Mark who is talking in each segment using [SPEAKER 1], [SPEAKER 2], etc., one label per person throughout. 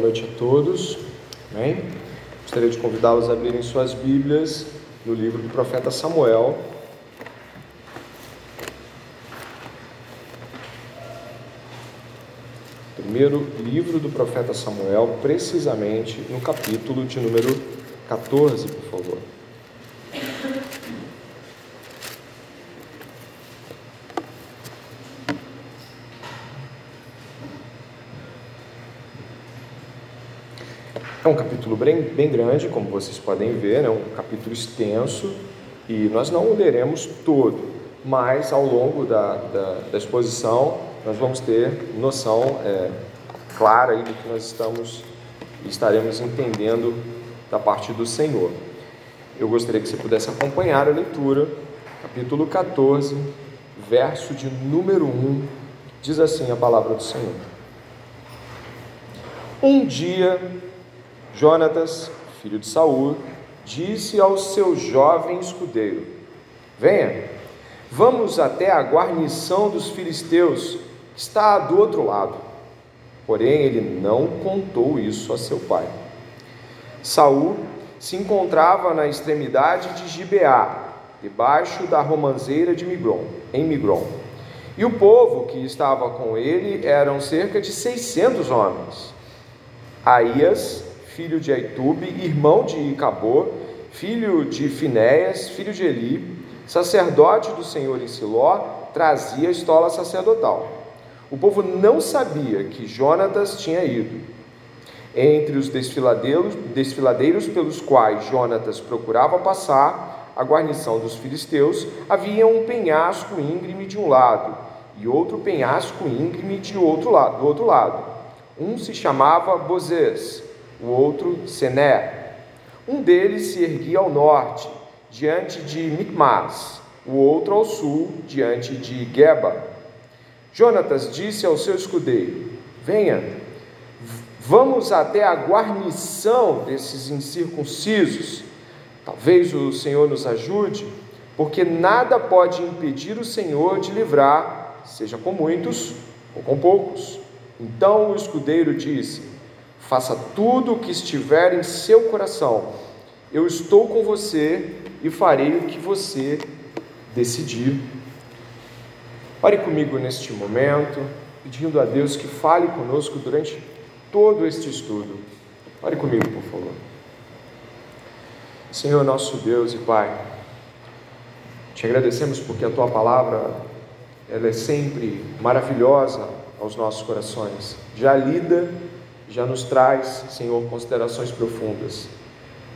[SPEAKER 1] Boa noite a todos. Amém? Gostaria de convidá-los a abrirem suas Bíblias no livro do profeta Samuel. Primeiro livro do profeta Samuel, precisamente no capítulo de número 14, por favor. É um capítulo bem, bem grande, como vocês podem ver, é né? um capítulo extenso e nós não o leremos todo, mas ao longo da, da, da exposição nós vamos ter noção é, clara aí do que nós estamos estaremos entendendo da parte do Senhor. Eu gostaria que você pudesse acompanhar a leitura, capítulo 14, verso de número 1, diz assim a palavra do Senhor. Um dia Jonatas, filho de Saul, disse ao seu jovem escudeiro: Venha, vamos até a guarnição dos filisteus, que está do outro lado. Porém, ele não contou isso a seu pai. Saul se encontrava na extremidade de Gibeá, debaixo da romanceira de Migron, em Migron. E o povo que estava com ele eram cerca de 600 homens. Aías, filho de Aitube, irmão de Icabô, filho de Finéias, filho de Eli, sacerdote do Senhor em Siló, trazia a estola sacerdotal. O povo não sabia que Jonatas tinha ido. Entre os desfiladeiros, desfiladeiros pelos quais Jonatas procurava passar a guarnição dos filisteus, havia um penhasco íngreme de um lado e outro penhasco íngreme de outro lado, do outro lado. Um se chamava Bozês, o outro Sené. Um deles se erguia ao norte, diante de Micmas, o outro ao sul, diante de Geba. Jonatas disse ao seu escudeiro: Venha, vamos até a guarnição desses incircuncisos. Talvez o Senhor nos ajude, porque nada pode impedir o Senhor de livrar, seja com muitos ou com poucos. Então o escudeiro disse: Faça tudo o que estiver em seu coração. Eu estou com você e farei o que você decidir. Pare comigo neste momento, pedindo a Deus que fale conosco durante todo este estudo. Pare comigo, por favor. Senhor nosso Deus e Pai, te agradecemos porque a tua palavra ela é sempre maravilhosa aos nossos corações, já lida já nos traz, Senhor, considerações profundas.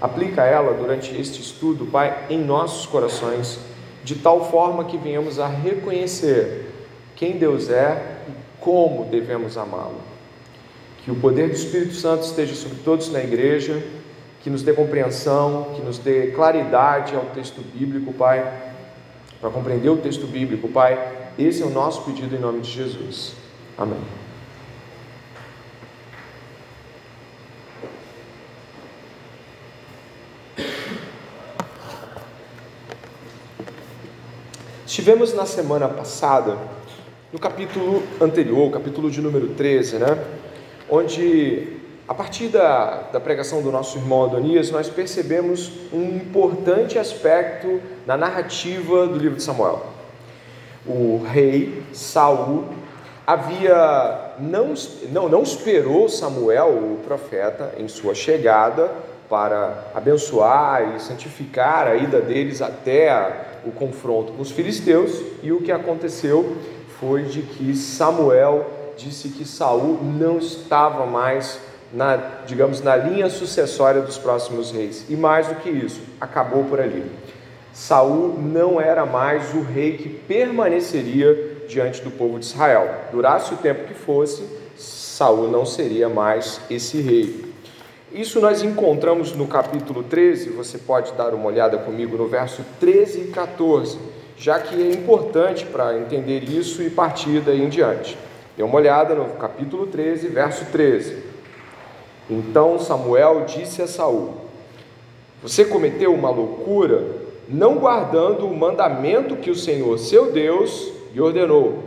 [SPEAKER 1] Aplica ela durante este estudo, Pai, em nossos corações, de tal forma que venhamos a reconhecer quem Deus é e como devemos amá-lo. Que o poder do Espírito Santo esteja sobre todos na igreja, que nos dê compreensão, que nos dê claridade ao texto bíblico, Pai, para compreender o texto bíblico, Pai. Esse é o nosso pedido em nome de Jesus. Amém. Estivemos na semana passada, no capítulo anterior, capítulo de número 13, né? Onde, a partir da, da pregação do nosso irmão Adonias, nós percebemos um importante aspecto na narrativa do livro de Samuel. O rei Saul havia não, não, não esperou Samuel, o profeta, em sua chegada para abençoar e santificar a ida deles até o confronto com os filisteus, e o que aconteceu foi de que Samuel disse que Saul não estava mais na, digamos, na linha sucessória dos próximos reis. E mais do que isso, acabou por ali. Saul não era mais o rei que permaneceria diante do povo de Israel. Durasse o tempo que fosse, Saul não seria mais esse rei. Isso nós encontramos no capítulo 13, você pode dar uma olhada comigo no verso 13 e 14, já que é importante para entender isso e partir daí em diante. Dê uma olhada no capítulo 13, verso 13. Então Samuel disse a Saul: Você cometeu uma loucura, não guardando o mandamento que o Senhor, seu Deus, lhe ordenou,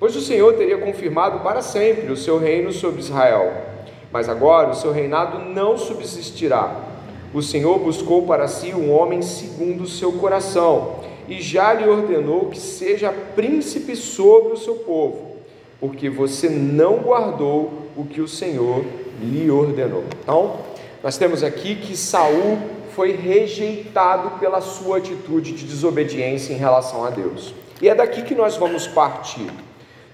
[SPEAKER 1] pois o Senhor teria confirmado para sempre o seu reino sobre Israel Mas agora o seu reinado não subsistirá. O Senhor buscou para si um homem segundo o seu coração, e já lhe ordenou que seja príncipe sobre o seu povo, porque você não guardou o que o Senhor lhe ordenou. Então, nós temos aqui que Saul foi rejeitado pela sua atitude de desobediência em relação a Deus. E é daqui que nós vamos partir.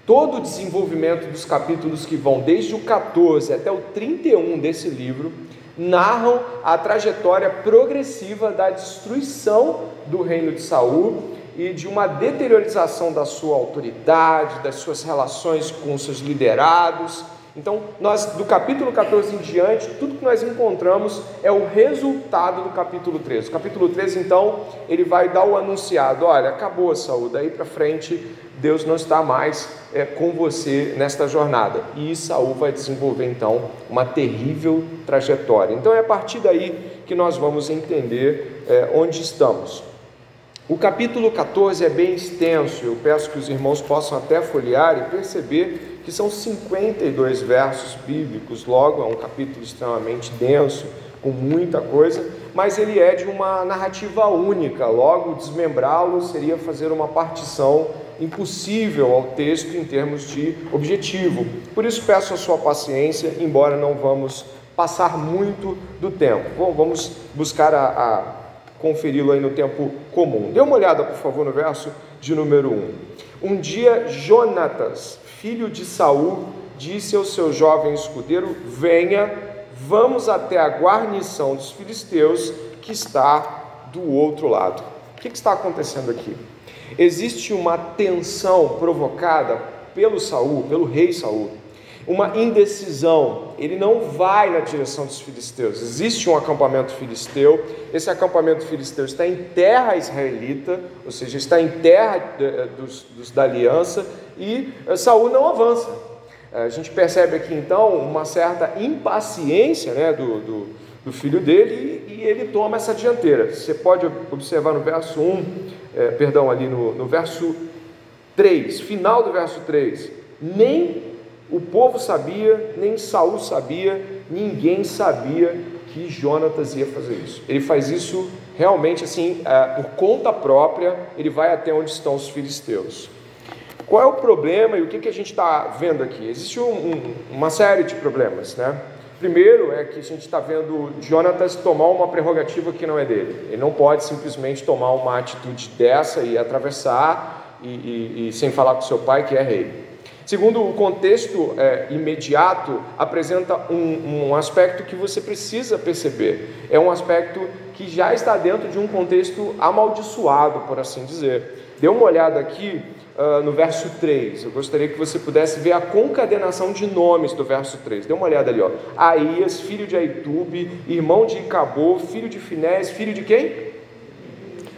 [SPEAKER 1] Todo o desenvolvimento dos capítulos que vão desde o 14 até o 31 desse livro narram a trajetória progressiva da destruição do reino de Saul e de uma deteriorização da sua autoridade, das suas relações com seus liderados então, nós do capítulo 14 em diante, tudo que nós encontramos é o resultado do capítulo 13. O capítulo 13, então, ele vai dar o anunciado: olha, acabou a saúde, daí para frente Deus não está mais é, com você nesta jornada. E Saul vai desenvolver então uma terrível trajetória. Então é a partir daí que nós vamos entender é, onde estamos. O capítulo 14 é bem extenso, eu peço que os irmãos possam até folhear e perceber que são 52 versos bíblicos, logo é um capítulo extremamente denso, com muita coisa, mas ele é de uma narrativa única, logo desmembrá-lo seria fazer uma partição impossível ao texto em termos de objetivo. Por isso peço a sua paciência, embora não vamos passar muito do tempo. Bom, vamos buscar a, a conferi-lo aí no tempo comum. Dê uma olhada, por favor, no verso de número 1. Um dia Jonatas, filho de Saul, disse ao seu jovem escudeiro: Venha, vamos até a guarnição dos filisteus que está do outro lado. O que, está acontecendo aqui? Existe uma tensão provocada pelo Saul, pelo rei Saul, uma indecisão. Ele não vai na direção dos filisteus. Existe um acampamento filisteu. Esse acampamento filisteu está em terra israelita, ou seja, está em terra dos, dos da aliança, e eh, Saul não avança. Eh, a gente percebe aqui então uma certa impaciência né, do, do, do filho dele e, e, ele toma essa dianteira. Você pode observar no verso 1, é, perdão, ali no, no verso 3, final do verso 3. Nem o povo sabia, nem Saul sabia, ninguém sabia que Jonatas ia fazer isso. Ele faz isso realmente assim, por conta própria, ele vai até onde estão os filisteus. Qual é o problema e o que, que a gente está vendo aqui? Existe um, um, uma série de problemas, né? Primeiro é que a gente está vendo Jonatas tomar uma prerrogativa que não é dele. Ele não pode simplesmente tomar uma atitude dessa e atravessar e, e, e sem falar com seu pai que é rei. Segundo, o contexto é, imediato apresenta um, um aspecto que você precisa perceber. É um aspecto que já está dentro de um contexto amaldiçoado, por assim dizer. Dê uma olhada aqui uh, no verso 3. Eu gostaria que você pudesse ver a concadenação de nomes do verso 3. Dê uma olhada ali, ó. Aías, filho de Aitube, irmão de Icabô, filho de Finés, filho de quem?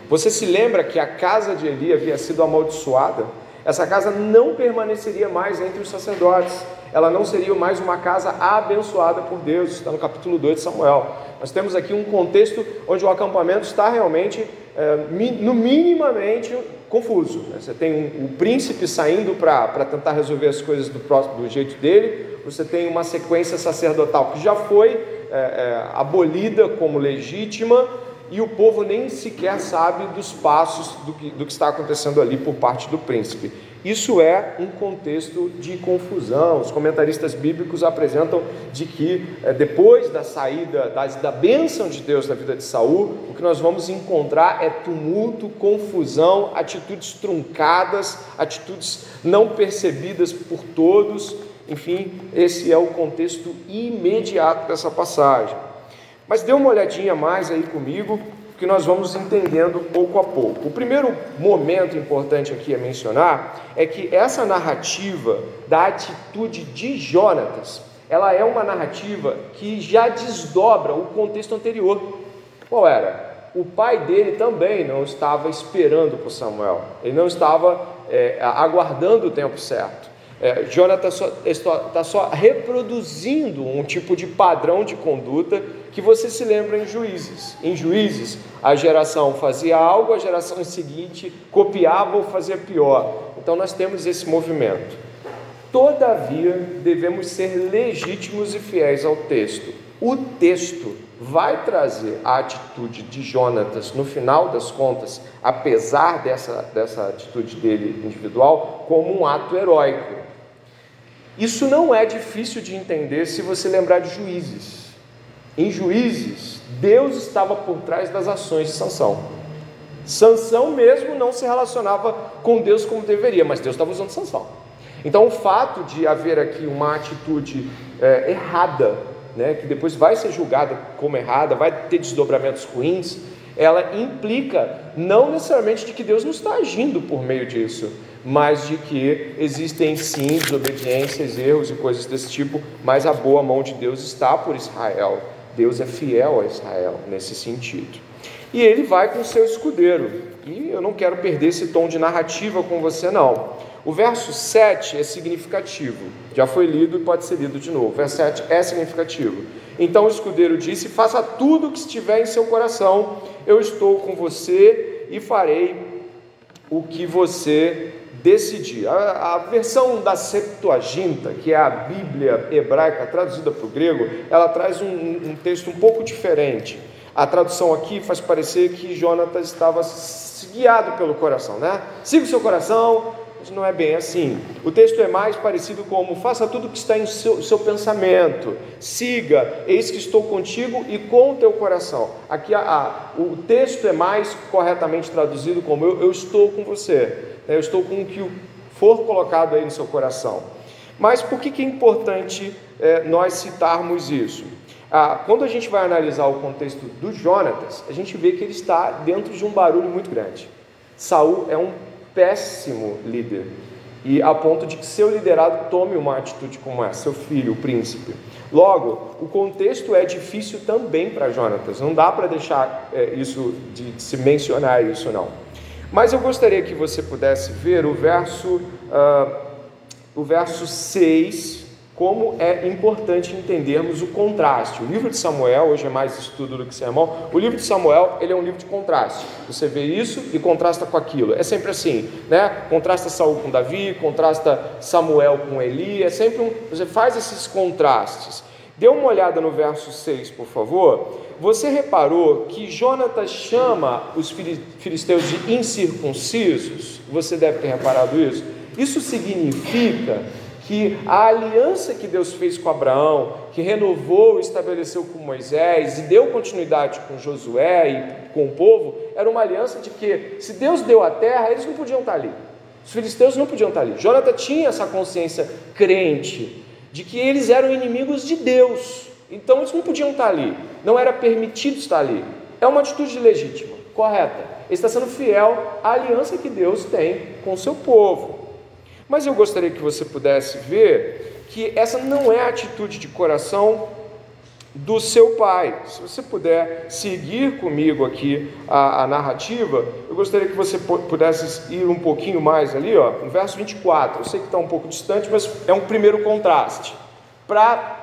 [SPEAKER 1] Você se lembra que a casa de Eli havia sido amaldiçoada? Essa casa não permaneceria mais entre os sacerdotes. Ela não seria mais uma casa abençoada por Deus. Está no capítulo 2 de Samuel. Nós temos aqui um contexto onde o acampamento está realmente, é, no minimamente, confuso. Né? Você tem um, um príncipe saindo para tentar resolver as coisas do, próximo, do jeito dele, você tem uma sequência sacerdotal que já foi é, é, abolida como legítima, e o povo nem sequer sabe dos passos do que, do que está acontecendo ali por parte do príncipe. Isso é um contexto de confusão. Os comentaristas bíblicos apresentam de que é, depois da saída da, da bênção de Deus na vida de Saul, o que nós vamos encontrar é tumulto, confusão, atitudes truncadas, atitudes não percebidas por todos. Enfim, esse é o contexto imediato dessa passagem. Mas dê uma olhadinha mais aí comigo que nós vamos entendendo pouco a pouco. O primeiro momento importante aqui a mencionar é que essa narrativa da atitude de Jonatas, ela é uma narrativa que já desdobra o contexto anterior. Qual era? O pai dele também não estava esperando por Samuel, ele não estava é, aguardando o tempo certo. É, Jonatas está tá só reproduzindo um tipo de padrão de conduta que você se lembra em Juízes. Em Juízes, a geração fazia algo, a geração seguinte copiava ou fazia pior. Então nós temos esse movimento. Todavia, devemos ser legítimos e fiéis ao texto. O texto vai trazer a atitude de Jonatas, no final das contas, apesar dessa, dessa atitude dele individual, como um ato heróico. Isso não é difícil de entender se você lembrar de juízes. Em juízes, Deus estava por trás das ações de Sansão. Sansão mesmo não se relacionava com Deus como deveria, mas Deus estava usando Sansão. Então o fato de haver aqui uma atitude é, errada né, que depois vai ser julgada como errada, vai ter desdobramentos ruins, ela implica não necessariamente de que Deus não está agindo por meio disso, mas de que existem sim desobediências, erros e coisas desse tipo, mas a boa mão de Deus está por Israel. Deus é fiel a Israel nesse sentido. E ele vai com seu escudeiro. E eu não quero perder esse tom de narrativa com você, não. O verso 7 é significativo, já foi lido e pode ser lido de novo. O verso 7 é significativo. Então o escudeiro disse: Faça tudo o que estiver em seu coração, eu estou com você e farei o que você decidir. A, a versão da Septuaginta, que é a Bíblia hebraica traduzida para o grego, ela traz um, um texto um pouco diferente. A tradução aqui faz parecer que Jonatas estava guiado pelo coração, né? Siga o seu coração, mas não é bem assim. O texto é mais parecido como: faça tudo o que está em seu, seu pensamento, siga, eis que estou contigo e com o teu coração. Aqui a, a, o texto é mais corretamente traduzido como: eu, eu estou com você, né? eu estou com o que for colocado aí no seu coração. Mas por que, que é importante é, nós citarmos isso? Ah, quando a gente vai analisar o contexto do Jonatas, a gente vê que ele está dentro de um barulho muito grande. Saul é um péssimo líder. E a ponto de que seu liderado tome uma atitude como essa, seu filho, o príncipe. Logo, o contexto é difícil também para Jonatas, não dá para deixar é, isso de, de, se mencionar isso não. Mas eu gostaria que você pudesse ver o verso, uh, o verso 6 como é importante entendermos o contraste. O livro de Samuel, hoje é mais estudo do que sermão, o livro de Samuel, ele é um livro de contraste. Você vê isso e contrasta com aquilo. É sempre assim, né? Contrasta Saul com Davi, contrasta Samuel com Eli, é sempre um, você faz esses contrastes. Dê uma olhada no verso 6, por favor. Você reparou que Jonatas chama os filisteus de incircuncisos? Você deve ter reparado isso. Isso significa que a aliança que Deus fez com Abraão, que renovou estabeleceu com Moisés e deu continuidade com Josué e com o povo, era uma aliança de que se Deus deu a terra, eles não podiam estar ali. Os filisteus não podiam estar ali. Jonathan tinha essa consciência crente de que eles eram inimigos de Deus. Então eles não podiam estar ali. Não era permitido estar ali. É uma atitude legítima, correta. Ele está sendo fiel à aliança que Deus tem com o seu povo. Mas eu gostaria que você pudesse ver que essa não é a atitude de coração do seu pai. Se você puder seguir comigo aqui a, a, narrativa, eu gostaria que você pudesse ir um pouquinho mais ali, ó, no verso 24. Eu sei que está um pouco distante, mas é um primeiro contraste. Para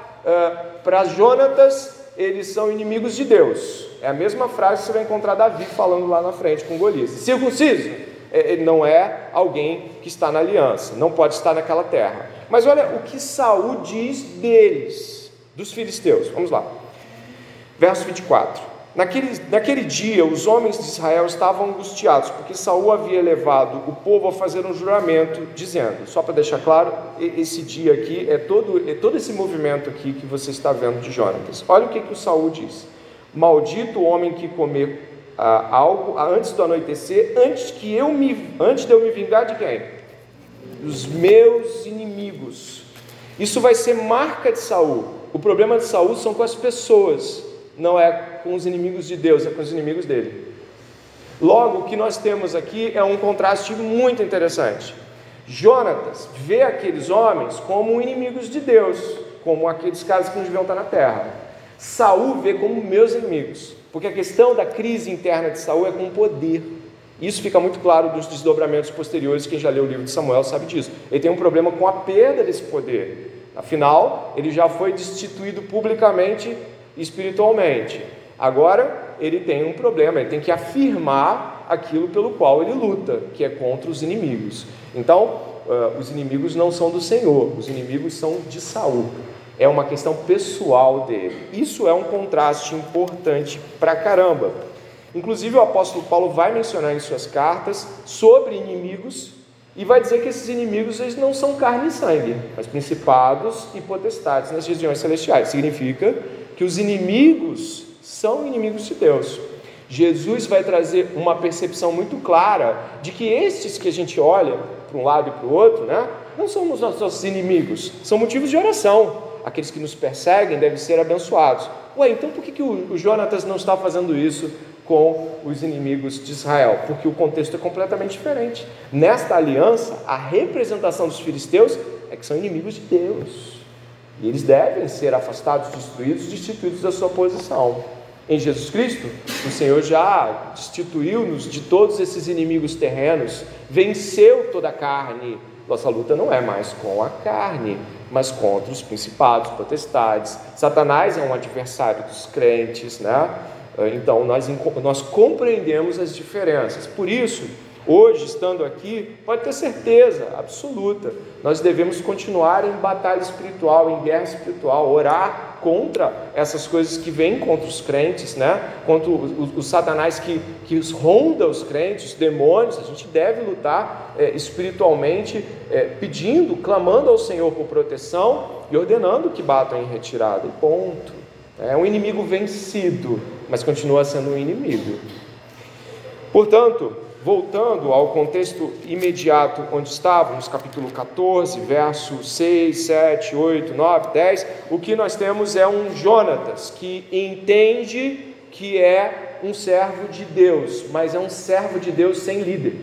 [SPEAKER 1] uh, Jonatas, eles são inimigos de Deus. É a mesma frase que você vai encontrar Davi falando lá na frente com Golias. Circunciso não é alguém que está na aliança, não pode estar naquela terra. Mas olha o que Saul diz deles, dos filisteus. Vamos lá. Verso 24. Naquele, naquele dia, os homens de Israel estavam angustiados, porque Saul havia levado o povo a fazer um juramento, dizendo, só para deixar claro, esse dia aqui é todo, é todo esse movimento aqui que você está vendo de Jonatas. Olha o que, que o Saul diz: Maldito o homem que comer ah, algo antes do anoitecer, antes que eu me, antes de eu me vingar de quem? Dos meus inimigos. Isso vai ser marca de Saul. O problema de Saul são com as pessoas, não é com os inimigos de Deus, é com os inimigos dele. Logo, o que nós temos aqui é um contraste muito interessante. Jonatas vê aqueles homens como inimigos de Deus, como aqueles caras que não deviam estar na terra. Saul vê como meus inimigos. Porque a questão da crise interna de Saul é com poder. Isso fica muito claro dos desdobramentos posteriores, quem já leu o livro de Samuel sabe disso. Ele tem um problema com a perda desse poder. Afinal, ele já foi destituído publicamente espiritualmente. Agora, ele tem um problema, ele tem que afirmar aquilo pelo qual ele luta, que é contra os inimigos. Então, uh, os inimigos não são do Senhor, os inimigos são de Saul. É uma questão pessoal dele. Isso é um contraste importante pra caramba. Inclusive, o apóstolo Paulo vai mencionar em suas cartas sobre inimigos e vai dizer que esses inimigos eles não são carne e sangue, mas principados e potestades nas regiões celestiais. Significa que os inimigos são inimigos de Deus. Jesus vai trazer uma percepção muito clara de que estes que a gente olha para um lado e para o outro, né, não são os nossos inimigos, são motivos de oração. Aqueles que nos perseguem devem ser abençoados. Ué, então por que, que o, o Jonatas não está fazendo isso com os inimigos de Israel? Porque o contexto é completamente diferente. Nesta aliança, a representação dos filisteus é que são inimigos de Deus. E eles devem ser afastados, destruídos, destituídos da sua posição. Em Jesus Cristo, o Senhor já destituiu-nos de todos esses inimigos terrenos, venceu toda a carne. Nossa luta não é mais com a carne, mas contra os principados, potestades. Satanás é um adversário dos crentes, né? Então nós, nós compreendemos as diferenças. Por isso, hoje, estando aqui, pode ter certeza absoluta, nós devemos continuar em batalha espiritual, em guerra espiritual, orar contra essas coisas que vêm contra os crentes, né? contra o, o, o Satanás que, que ronda os crentes, os demônios. A gente deve lutar é, espiritualmente, é, pedindo, clamando ao Senhor por proteção e ordenando que batam em retirada. E ponto. É um inimigo vencido, mas continua sendo um inimigo. Portanto, voltando ao contexto imediato onde estávamos, capítulo 14, versos 6, 7, 8, 9, 10, o que nós temos é um Jonatas que entende que é um servo de Deus, mas é um servo de Deus sem líder,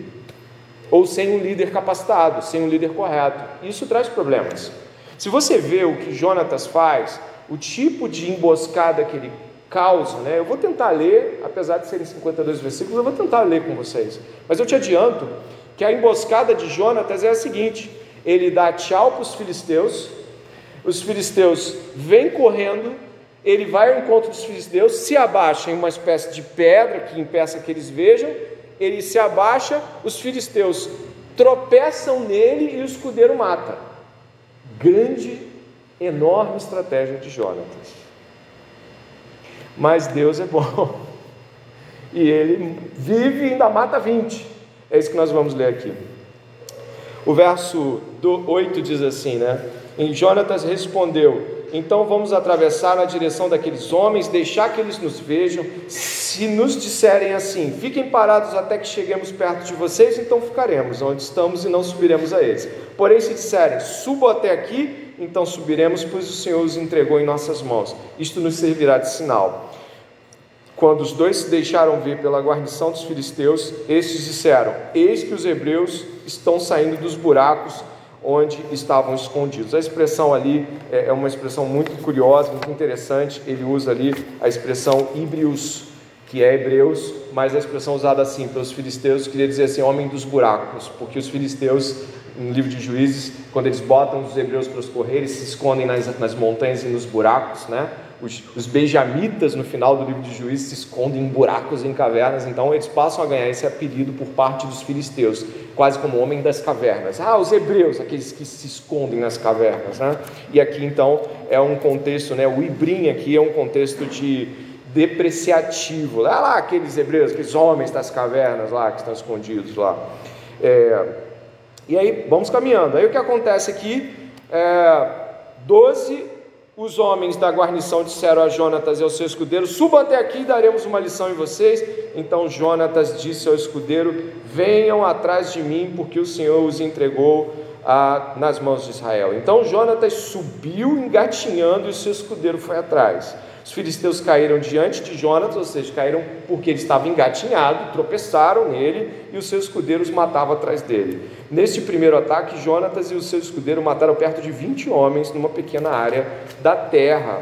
[SPEAKER 1] ou sem um líder capacitado, sem um líder correto. Isso traz problemas. Se você vê o que Jonatas faz, o tipo de emboscada que ele causa, né? Eu vou tentar ler, apesar de serem 52 versículos, eu vou tentar ler com vocês. Mas eu te adianto que a emboscada de Jonatas é a seguinte: ele dá tchau para os filisteus, os filisteus vêm correndo, ele vai ao encontro dos filisteus, se abaixa em uma espécie de pedra que impeça que eles vejam, ele se abaixa, os filisteus tropeçam nele e o escudeiro mata. Grande, enorme estratégia de Jonatas. Mas Deus é bom. E ele vive e ainda mata 20. É isso que nós vamos ler aqui. O verso 8 diz assim, né? E Jonatas respondeu: Então vamos atravessar na direção daqueles homens, deixar que eles nos vejam. Se nos disserem assim, fiquem parados até que cheguemos perto de vocês, então ficaremos onde estamos e não subiremos a eles. Porém, se disserem, subam até aqui, então subiremos, pois o Senhor os entregou em nossas mãos. Isto nos servirá de sinal. Quando os dois se deixaram ver pela guarnição dos filisteus, estes disseram: Eis que os hebreus estão saindo dos buracos onde estavam escondidos. A expressão ali é, é uma expressão muito curiosa, muito interessante. Ele usa ali a expressão híbrios, que é hebreus, mas a expressão usada assim pelos filisteus queria dizer assim, homem dos buracos, porque os filisteus no livro de Juízes, quando eles botam os hebreus para os correr, se escondem nas, nas montanhas e nos buracos, né? Os, os benjamitas, no final do livro de Juízes, se escondem em buracos e em cavernas, então eles passam a ganhar esse apelido por parte dos filisteus, quase como homem das cavernas. Ah, os hebreus, aqueles que se escondem nas cavernas, né? E aqui então é um contexto, né? O Ibrim aqui é um contexto de depreciativo. Lá, lá aqueles hebreus, aqueles homens das cavernas lá que estão escondidos lá. É, e aí vamos caminhando. Aí o que acontece aqui? É, doze os homens da guarnição disseram a Jonatas e ao seu escudeiro: Suba até aqui e daremos uma lição em vocês. Então Jonatas disse ao escudeiro: Venham atrás de mim, porque o Senhor os entregou ah, nas mãos de Israel. Então Jonatas subiu engatinhando e o seu escudeiro foi atrás. Os filisteus caíram diante de Jonatas, ou seja, caíram porque ele estava engatinhado, tropeçaram nele e os seus escudeiros matavam atrás dele. Neste primeiro ataque, Jonatas e o seu escudeiro mataram perto de 20 homens numa pequena área da terra.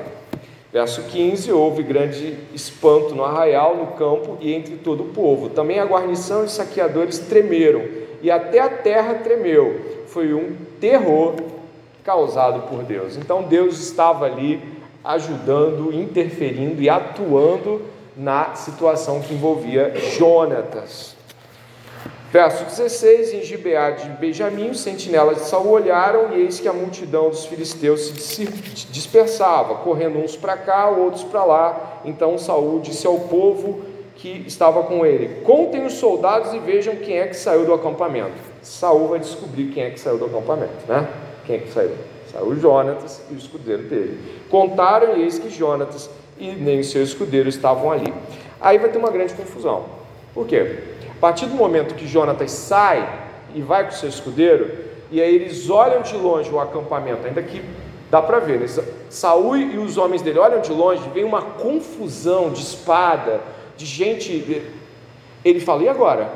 [SPEAKER 1] Verso 15: Houve grande espanto no arraial, no campo e entre todo o povo. Também a guarnição e saqueadores tremeram, e até a terra tremeu. Foi um terror causado por Deus. Então Deus estava ali ajudando, interferindo e atuando na situação que envolvia Jonatas. Verso 16: Em Gibeá de Benjamim, os sentinelas de Saul olharam, e eis que a multidão dos filisteus se dispersava, correndo uns para cá, outros para lá. Então Saul disse ao povo que estava com ele: Contem os soldados e vejam quem é que saiu do acampamento. Saul vai descobrir quem é que saiu do acampamento, né? Quem é que saiu? Saiu Jonatas e o escudeiro dele. Contaram, eis que Jonatas e nem o seu escudeiro estavam ali. Aí vai ter uma grande confusão. Por quê? partir do momento que Jonatas sai e vai com o seu escudeiro, e aí eles olham de longe o acampamento, ainda que dá para ver, né? E os homens dele olham de longe, vem uma confusão de espada, de gente. Ele fala: e agora?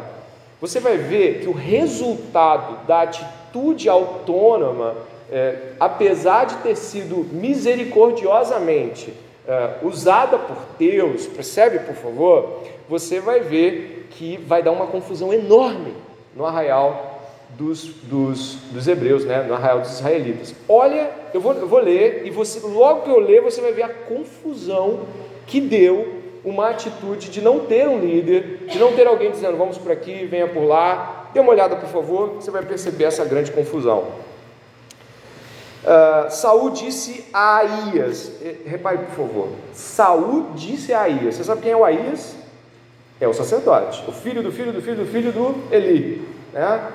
[SPEAKER 1] Você vai ver que o resultado da atitude autônoma, é, apesar de ter sido misericordiosamente é, usada por Deus, percebe por favor? Você vai ver que vai dar uma confusão enorme no arraial dos, dos, dos hebreus, né? no arraial dos israelitas. Olha, eu vou, eu vou ler, e você, logo que eu ler, você vai ver a confusão que deu uma atitude de não ter um líder, de não ter alguém dizendo vamos por aqui, venha por lá. Dê uma olhada, por favor, você vai perceber essa grande confusão. Uh, Saul disse a Aías, repare por favor, Saul disse a Aías, você sabe quem é o Aías? É o sacerdote, o filho do filho do filho do filho do Eli. Né?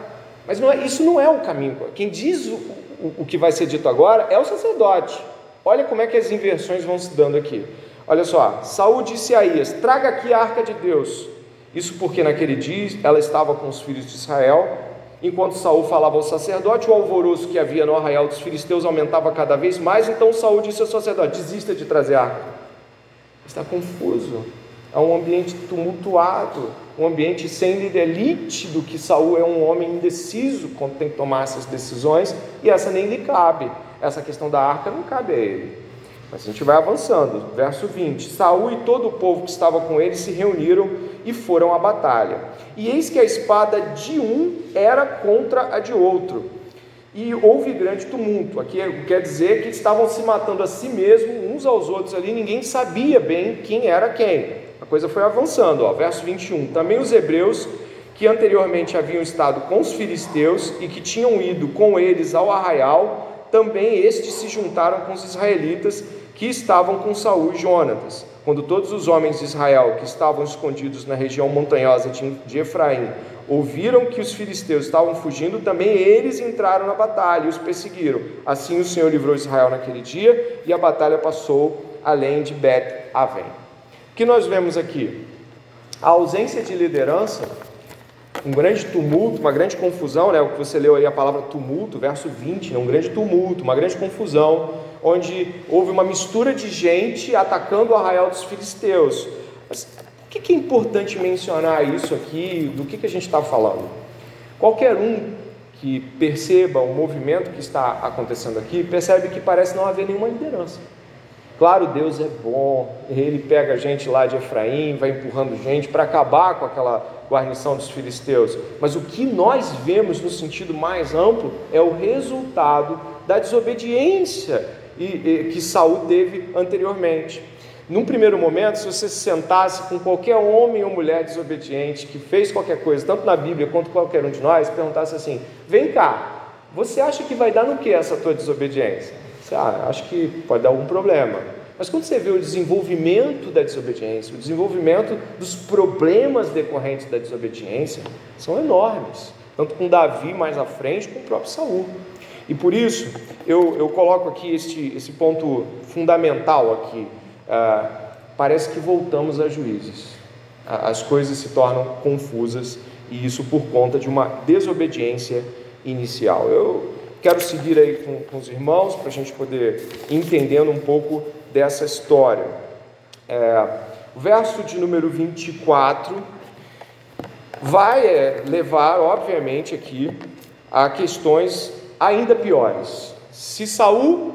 [SPEAKER 1] Mas não é, isso não é o caminho. Quem diz o, o, o que vai ser dito agora é o sacerdote. Olha como é que as inversões vão se dando aqui. Olha só, Saúl disse a Ias: traga aqui a arca de Deus. Isso porque naquele dia ela estava com os filhos de Israel. Enquanto Saul falava ao sacerdote, o alvoroço que havia no arraial dos filisteus aumentava cada vez mais. Então Saul disse ao sacerdote: desista de trazer a arca. Está confuso a um ambiente tumultuado, um ambiente sem líder nítido que Saul é um homem indeciso quando tem que tomar essas decisões, e essa nem lhe cabe. Essa questão da arca não cabe a ele. Mas a gente vai avançando. Verso 20: Saul e todo o povo que estava com ele se reuniram e foram à batalha. E eis que a espada de um era contra a de outro. E houve grande tumulto. Aqui quer dizer que estavam se matando a si mesmos, uns aos outros ali, ninguém sabia bem quem era quem coisa foi avançando, ó, verso 21. Também os hebreus que anteriormente haviam estado com os filisteus e que tinham ido com eles ao arraial, também estes se juntaram com os israelitas que estavam com Saul e Jonatas. Quando todos os homens de Israel que estavam escondidos na região montanhosa de Efraim ouviram que os filisteus estavam fugindo, também eles entraram na batalha e os perseguiram. Assim o Senhor livrou Israel naquele dia e a batalha passou além de Bet-Aven. O que nós vemos aqui? A ausência de liderança, um grande tumulto, uma grande confusão, né? O que você leu aí a palavra tumulto, verso 20, né? um grande tumulto, uma grande confusão, onde houve uma mistura de gente atacando o arraial dos filisteus. Mas por que, é importante mencionar isso aqui? Do que, que a gente está falando? Qualquer um que perceba o movimento que está acontecendo aqui, percebe que parece não haver nenhuma liderança. Claro, Deus é bom, ele pega a gente lá de Efraim, vai empurrando gente para acabar com aquela guarnição dos filisteus. Mas o que nós vemos no sentido mais amplo é o resultado da desobediência que Saul teve anteriormente. Num primeiro momento, se você se sentasse com qualquer homem ou mulher desobediente que fez qualquer coisa, tanto na Bíblia quanto qualquer um de nós, perguntasse assim: vem cá, você acha que vai dar no que essa tua desobediência? ah, acho que pode dar algum problema. Mas quando você vê o desenvolvimento da desobediência, o desenvolvimento dos problemas decorrentes da desobediência, são enormes. Tanto com Davi mais à frente, como o próprio Saul. E por isso, eu, eu coloco aqui este, esse ponto fundamental aqui. Ah, parece que voltamos a juízes. As coisas se tornam confusas e isso por conta de uma desobediência inicial. Eu Quero seguir aí com, com os irmãos para a gente poder entendendo um pouco dessa história. É, verso de número 24 vai é, levar, obviamente, aqui a questões ainda piores. Se Saul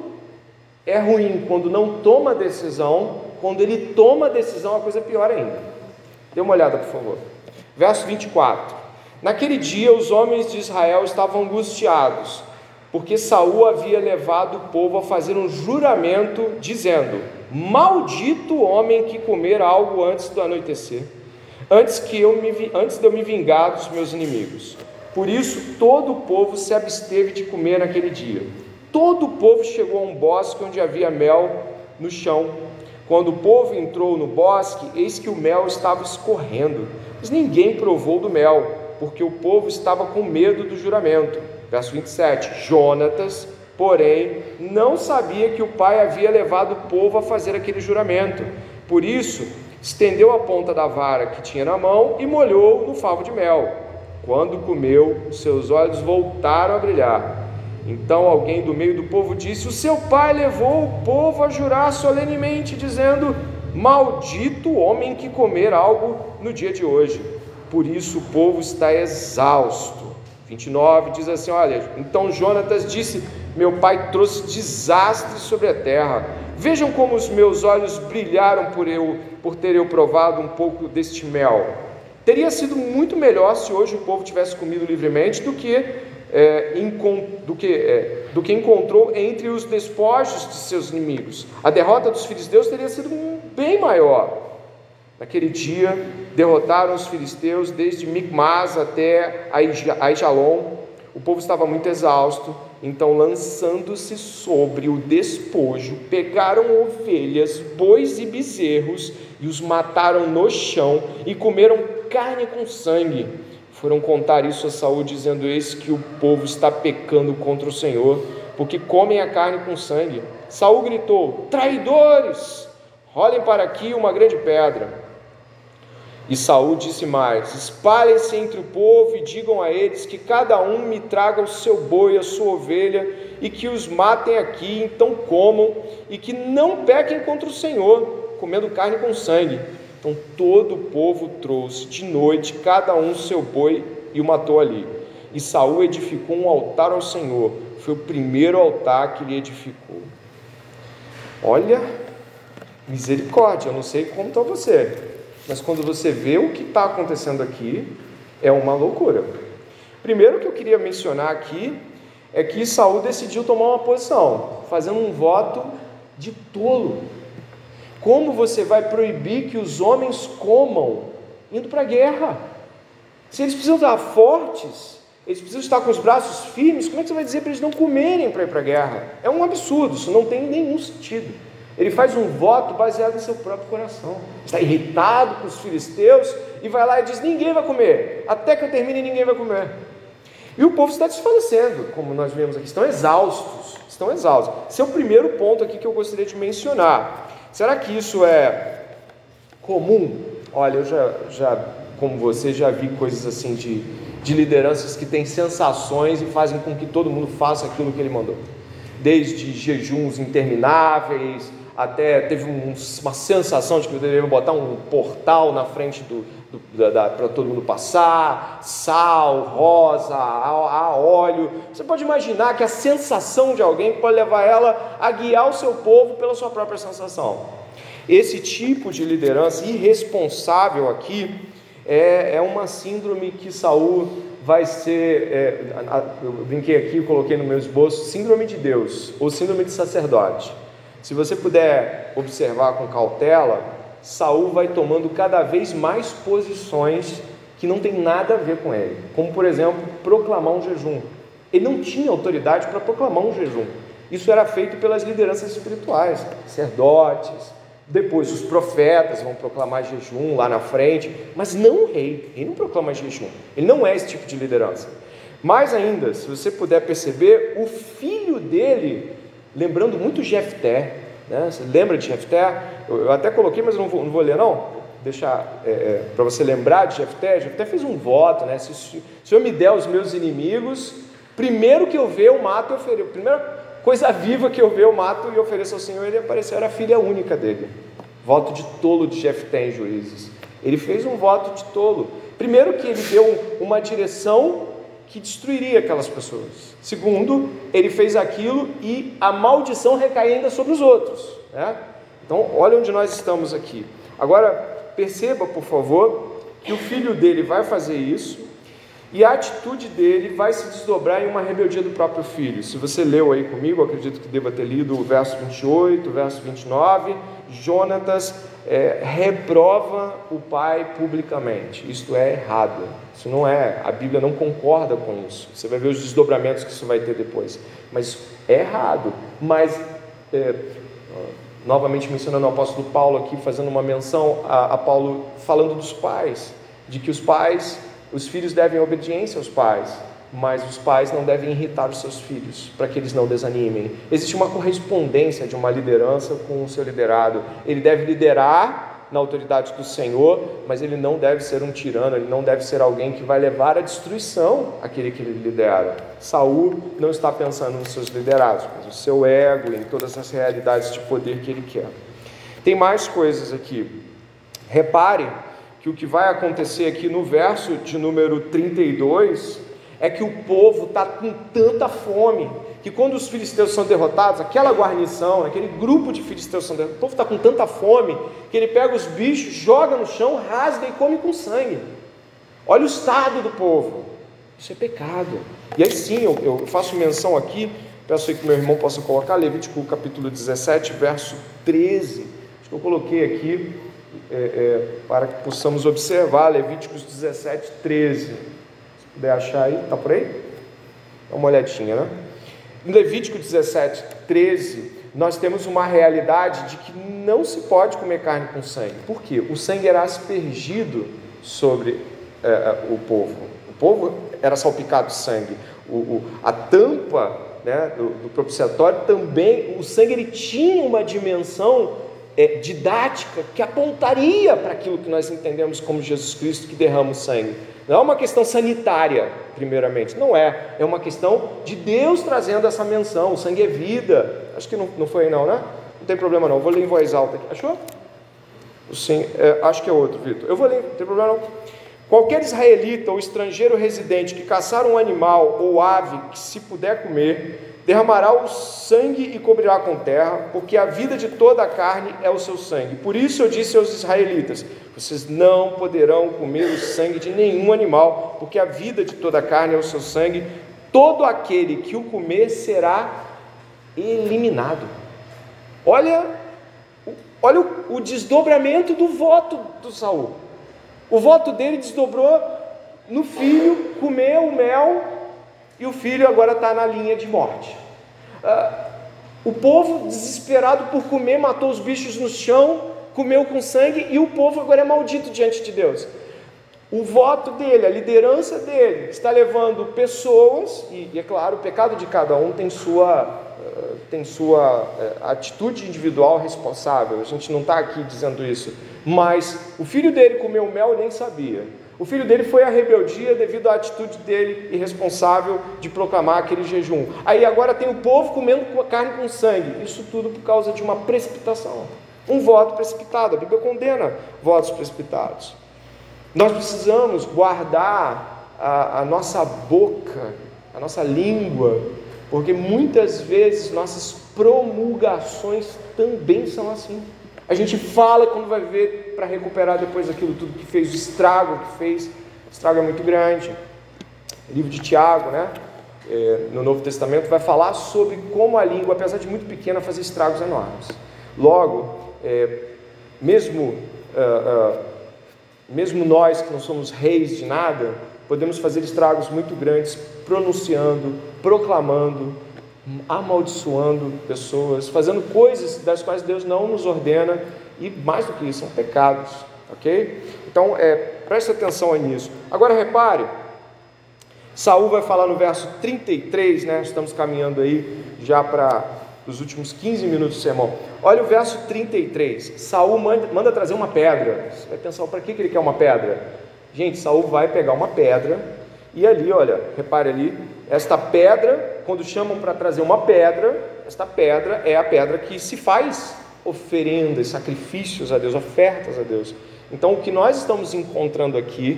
[SPEAKER 1] é ruim quando não toma decisão, quando ele toma decisão, a coisa é pior ainda. Dê uma olhada, por favor. Verso 24. Naquele dia os homens de Israel estavam angustiados porque Saul havia levado o povo a fazer um juramento dizendo: Maldito o homem que comer algo antes do anoitecer. antes, que eu me, antes de eu me vingar dos meus inimigos. Por isso, todo o povo se absteve de comer naquele dia. Todo o povo chegou a um bosque onde havia mel no chão. Quando o povo entrou no bosque, eis que o mel estava escorrendo, mas ninguém provou do mel, porque o povo estava com medo do juramento. Verso 27. Jonatas, porém, não sabia que o pai havia levado o povo a fazer aquele juramento. Por isso, estendeu a ponta da vara que tinha na mão e molhou no favo de mel. Quando comeu, seus olhos voltaram a brilhar. Então alguém do meio do povo disse: O seu pai levou o povo a jurar solenemente, dizendo: Maldito o homem que comer algo no dia de hoje. Por isso o povo está exausto. 29 diz assim: Olha, então Jonatas disse: Meu pai trouxe desastre sobre a terra. Vejam como os meus olhos brilharam por eu, por ter eu provado um pouco deste mel. Teria sido muito melhor se hoje o povo tivesse comido livremente do que, é, do, que, é, do que encontrou entre os despojos de seus inimigos. A derrota dos filisteus teria sido bem maior. Naquele dia, derrotaram os filisteus desde Micmas até Aijalon. O povo estava muito exausto, então, lançando-se sobre o despojo, pegaram ovelhas, bois e bezerros e os mataram no chão e comeram carne com sangue. Foram contar isso a Saul, dizendo: Eis que o povo está pecando contra o Senhor, porque comem a carne com sangue. Saul gritou: Traidores! Rolem para aqui uma grande pedra. E Saul disse mais: Espalhem-se entre o povo e digam a eles que cada um me traga o seu boi, a sua ovelha, e que os matem aqui, então comam, e que não pequem contra o Senhor, comendo carne com sangue. Então todo o povo trouxe de noite cada um seu boi e o matou ali. E Saul edificou um altar ao Senhor. Foi o primeiro altar que ele edificou. Olha, misericórdia, eu não sei como está você. Mas quando você vê o que está acontecendo aqui, é uma loucura. Primeiro que eu queria mencionar aqui é que Saul decidiu tomar uma posição, fazendo um voto de tolo. Como você vai proibir que os homens comam indo para a guerra? Se eles precisam estar fortes, eles precisam estar com os braços firmes, como é que você vai dizer para eles não comerem para ir para a guerra? É um absurdo, isso não tem nenhum sentido. Ele faz um voto baseado em seu próprio coração. Está irritado com os filisteus e vai lá e diz: Ninguém vai comer, até que eu termine, ninguém vai comer. E o povo está desfalecendo, como nós vemos aqui, estão exaustos. Estão exaustos. Esse é o primeiro ponto aqui que eu gostaria de mencionar. Será que isso é comum? Olha, eu já, já como você, já vi coisas assim de, de lideranças que têm sensações e fazem com que todo mundo faça aquilo que ele mandou. Desde jejuns intermináveis, até teve um, uma sensação de que deveriam botar um portal na frente do, do para todo mundo passar, sal, rosa, a, a, óleo. Você pode imaginar que a sensação de alguém pode levar ela a guiar o seu povo pela sua própria sensação. Esse tipo de liderança irresponsável aqui é, é uma síndrome que Saul vai ser, é, eu brinquei aqui, coloquei no meu esboço, síndrome de Deus ou síndrome de sacerdote. Se você puder observar com cautela, Saul vai tomando cada vez mais posições que não tem nada a ver com ele, como por exemplo, proclamar um jejum. Ele não tinha autoridade para proclamar um jejum. Isso era feito pelas lideranças espirituais, sacerdotes, depois os profetas vão proclamar jejum lá na frente, mas não o rei. Ele não proclama jejum. Ele não é esse tipo de liderança. Mais ainda, se você puder perceber, o filho dele lembrando muito Jefté. Né? Você lembra de Jefté? Eu, eu até coloquei, mas eu não vou, não vou ler não. Deixar é, é, para você lembrar de Jefté. Jefté fez um voto, né? Se, se, se eu me der os meus inimigos, primeiro que eu ver, eu mato e ofereço. Primeira coisa viva que eu ver, eu mato e ofereço ao Senhor. Ele apareceu, era a filha única dele. Voto de tolo de Jefté em Juízes. Ele fez um voto de tolo. Primeiro que ele deu uma direção que destruiria aquelas pessoas. Segundo, ele fez aquilo e a maldição recai ainda sobre os outros. Né? Então, olha onde nós estamos aqui. Agora, perceba, por favor, que o filho dele vai fazer isso E a atitude dele vai se desdobrar em uma rebeldia do próprio filho. Se você leu aí comigo, acredito que deva ter lido o verso 28, o verso 29, Jonatas é, reprova o pai publicamente. Isto é errado. Isso não é, a Bíblia não concorda com isso. Você vai ver os desdobramentos que isso vai ter depois. Mas é errado. Mas, é, novamente mencionando o apóstolo Paulo aqui, fazendo uma menção a, a Paulo falando dos pais, de que os pais os filhos devem obediência aos pais, mas os pais não devem irritar os seus filhos, para que eles não desanimem. Existe uma correspondência de uma liderança com o seu liderado. Ele deve liderar na autoridade do Senhor, mas ele não deve ser um tirano, ele não deve ser alguém que vai levar à destruição aquele que ele lidera. Saul não está pensando nos seus liderados, mas no seu ego, em todas as realidades de poder que ele quer. Tem mais coisas aqui. Repare que o que vai acontecer aqui no verso de número 32 é que o povo está com tanta fome que quando os filisteus são derrotados, aquela guarnição, aquele grupo de filisteus são derrotados, o povo está com tanta fome que ele pega os bichos, joga no chão, rasga e come com sangue. Olha o estado do povo. Isso é pecado. E aí sim, eu, eu faço menção aqui, peço aí que meu irmão possa colocar Levítico capítulo 17, verso 13. Acho que eu coloquei aqui é, é, para que possamos observar Levíticos 17, 13. Se puder achar aí, está por aí? Dá uma olhadinha, né? Em Levítico 17, 13, nós temos uma realidade de que não se pode comer carne com sangue. Por quê? O sangue era aspergido sobre é, é o povo. O povo era salpicado de sangue. O, o, a tampa né, do, do propiciatório também, o sangue ele tinha uma dimensão é, didática que apontaria para aquilo que nós entendemos como Jesus Cristo que derrama o sangue. Não é uma questão sanitária, primeiramente, não é. É uma questão de Deus trazendo essa menção. O sangue é vida. Acho que não, não foi não, né? Não tem problema, não. vou ler em voz alta aqui. Achou? Sim, é, acho que é outro, Vitor. Eu vou ler, não tem problema, não. Qualquer israelita ou estrangeiro residente que caçar um animal ou ave que se puder comer, derramará o sangue e cobrirá com terra, porque a vida de toda a carne é o seu sangue. Por isso eu disse aos israelitas: vocês não poderão comer o sangue de nenhum animal, porque a vida de toda a carne é o seu sangue. Todo aquele que o comer será eliminado. Olha, olha o, o desdobramento do voto do Saul. O voto dele desdobrou no filho comer o mel e o filho agora está na linha de morte. Ah, o povo, desesperado por comer, matou os bichos no chão, comeu com sangue, e o povo agora é maldito diante de Deus. O voto dele, a liderança dele, está levando pessoas, e, e é claro, o pecado de cada um tem sua, uh, tem sua uh, atitude individual responsável, a gente não está aqui dizendo isso, mas o filho dele comeu mel e nem sabia. O filho dele foi à rebeldia devido à atitude dele irresponsável de proclamar aquele jejum. Aí agora tem o povo comendo carne com sangue. Isso tudo por causa de uma precipitação. Um voto precipitado. A Bíblia condena votos precipitados. Nós precisamos guardar a, a nossa boca, a nossa língua, porque muitas vezes nossas promulgações também são assim. A gente fala quando vai ver para recuperar depois aquilo tudo que fez, o estrago que fez. O estrago é muito grande. O livro de Tiago, né? É, no Novo Testamento, vai falar sobre como a língua, apesar de muito pequena, faz estragos enormes. Logo, é, mesmo, uh, uh, mesmo nós que não somos reis de nada, podemos fazer estragos muito grandes pronunciando, proclamando, amaldiçoando pessoas, fazendo coisas das quais Deus não nos ordena e mais do que isso, são pecados, ok? Então, é, preste atenção nisso. Agora repare, Saul vai falar no verso 33, né? Estamos caminhando aí já para os últimos 15 minutos do sermão. Olha o verso 33. Saul manda, manda trazer uma pedra. Você vai pensar, para que, que ele quer uma pedra? Gente, Saul vai pegar uma pedra e ali, olha, repare ali, esta pedra, quando chamam para trazer uma pedra, esta pedra é a pedra que se faz oferendas, sacrifícios a Deus, ofertas a Deus. Então, o que nós estamos encontrando aqui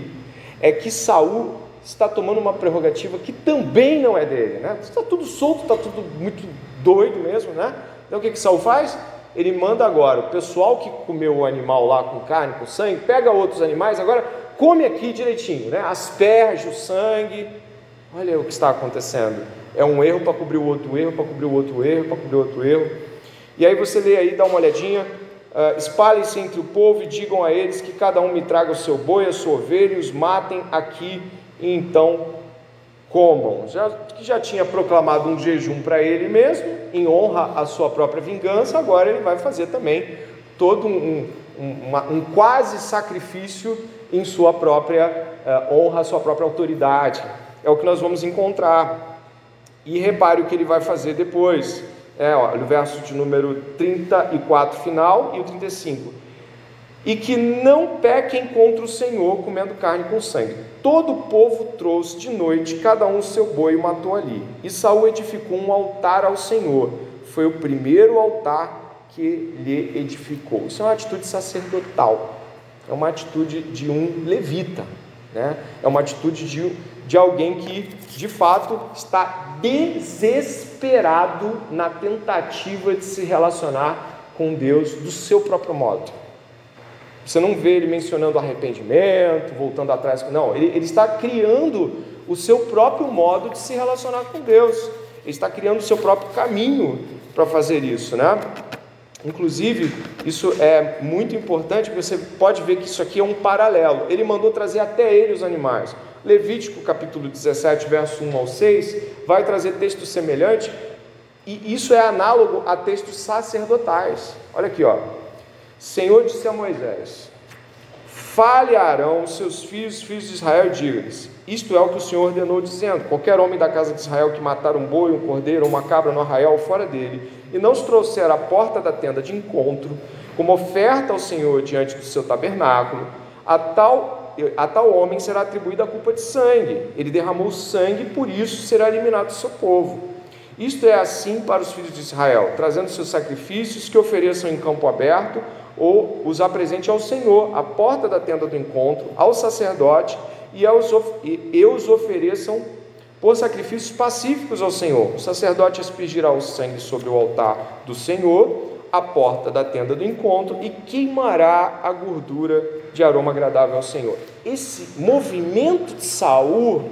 [SPEAKER 1] é que Saul está tomando uma prerrogativa que também não é dele, né? Está tudo solto, está tudo muito doido mesmo, né? Então, o que que Saul faz? Ele manda agora o pessoal que comeu o animal lá com carne, com sangue, pega outros animais, agora come aqui direitinho, né? asperge o sangue. Olha o que está acontecendo. É um erro para cobrir o outro erro, para cobrir o outro erro, para cobrir o outro erro. E aí você lê aí, dá uma olhadinha. Uh, Espalhem-se entre o povo e digam a eles que cada um me traga o seu boi, a sua ovelha, e os matem aqui, e então comam. Já, que já tinha proclamado um jejum para ele mesmo, em honra à sua própria vingança, agora ele vai fazer também todo um, um, uma, um quase sacrifício em sua própria uh, honra, sua própria autoridade. É o que nós vamos encontrar. E repare o que ele vai fazer depois. É, ó, o verso de número 34 final e o 35. E que não pequem contra o Senhor comendo carne com sangue. Todo o povo trouxe de noite, cada um seu boi e matou ali. E Saul edificou um altar ao Senhor. Foi o primeiro altar que lhe edificou. Isso é uma atitude sacerdotal. É uma atitude de um levita. Né? É uma atitude de, de alguém que, de fato, está desesperado na tentativa de se relacionar com Deus do seu próprio modo. Você não vê ele mencionando arrependimento, voltando atrás. Não, ele, ele está criando o seu próprio modo de se relacionar com Deus. Ele está criando o seu próprio caminho para fazer isso, né? Inclusive, isso é muito importante, porque você pode ver que isso aqui é um paralelo. Ele mandou trazer até ele os animais. Levítico capítulo 17, verso 1 ao 6, vai trazer texto semelhante, e isso é análogo a textos sacerdotais. Olha aqui, ó. Senhor disse a Moisés: Fale a Arão, seus filhos, filhos de Israel, e diga-lhes: Isto é o que o Senhor ordenou, dizendo: Qualquer homem da casa de Israel que matar um boi, um cordeiro uma cabra no arraial fora dele, e não os trouxer à porta da tenda de encontro, como oferta ao Senhor diante do seu tabernáculo, a tal a tal homem será atribuída a culpa de sangue. Ele derramou sangue, por isso será eliminado do seu povo. Isto é assim para os filhos de Israel, trazendo seus sacrifícios que ofereçam em campo aberto ou os apresente ao Senhor, à porta da tenda do encontro, ao sacerdote e, aos, e, os ofereçam por sacrifícios pacíficos ao Senhor. O sacerdote aspergirá o sangue sobre o altar do Senhor a porta da tenda do encontro e queimará a gordura de aroma agradável ao Senhor. Esse movimento de Saul,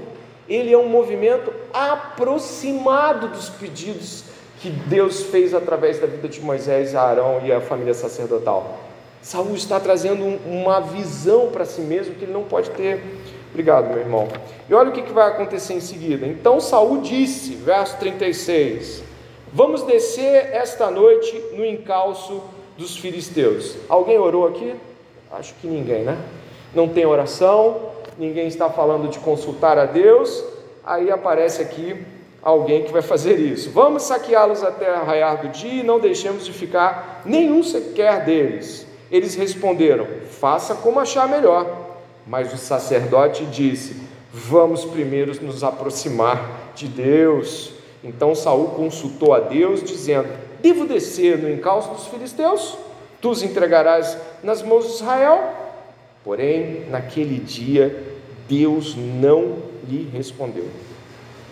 [SPEAKER 1] ele é um movimento aproximado dos pedidos que Deus fez através da vida de Moisés, Arão e a família sacerdotal. Saul está trazendo uma visão para si mesmo que ele não pode ter. Obrigado, meu irmão. E olha o que vai acontecer em seguida. Então Saul disse, verso 36: Vamos descer esta noite no encalço dos filisteus. Alguém orou aqui? Acho que ninguém, né? Não tem oração, ninguém está falando de consultar a Deus. Aí aparece aqui alguém que vai fazer isso. Vamos saqueá-los até raiar do dia e não deixemos de ficar nenhum sequer deles. Eles responderam: Faça como achar melhor. Mas o sacerdote disse: Vamos primeiro nos aproximar de Deus. Então Saul consultou a Deus, dizendo: Devo descer no encalço dos filisteus? Tu os entregarás nas mãos de Israel? Porém, naquele dia, Deus não lhe respondeu.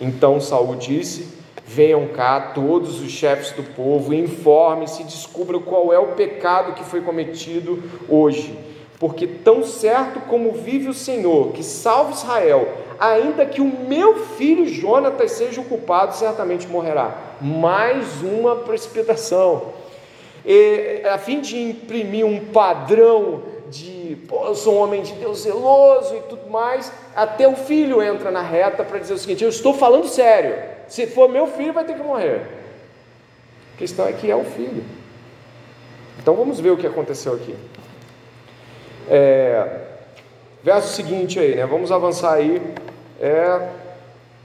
[SPEAKER 1] Então Saul disse: Venham cá todos os chefes do povo, informe-se e qual é o pecado que foi cometido hoje. Porque tão certo como vive o Senhor, que salve Israel, ainda que o meu filho Jonatas seja o culpado, certamente morrerá. Mais uma precipitação. E, a fim de imprimir um padrão de, pô, eu sou um homem de Deus zeloso e tudo mais, até o filho entra na reta para dizer o seguinte: eu estou falando sério, se for meu filho, vai ter que morrer. A questão é que é o filho. Então vamos ver o que aconteceu aqui. É, verso seguinte aí, né? Vamos avançar aí é.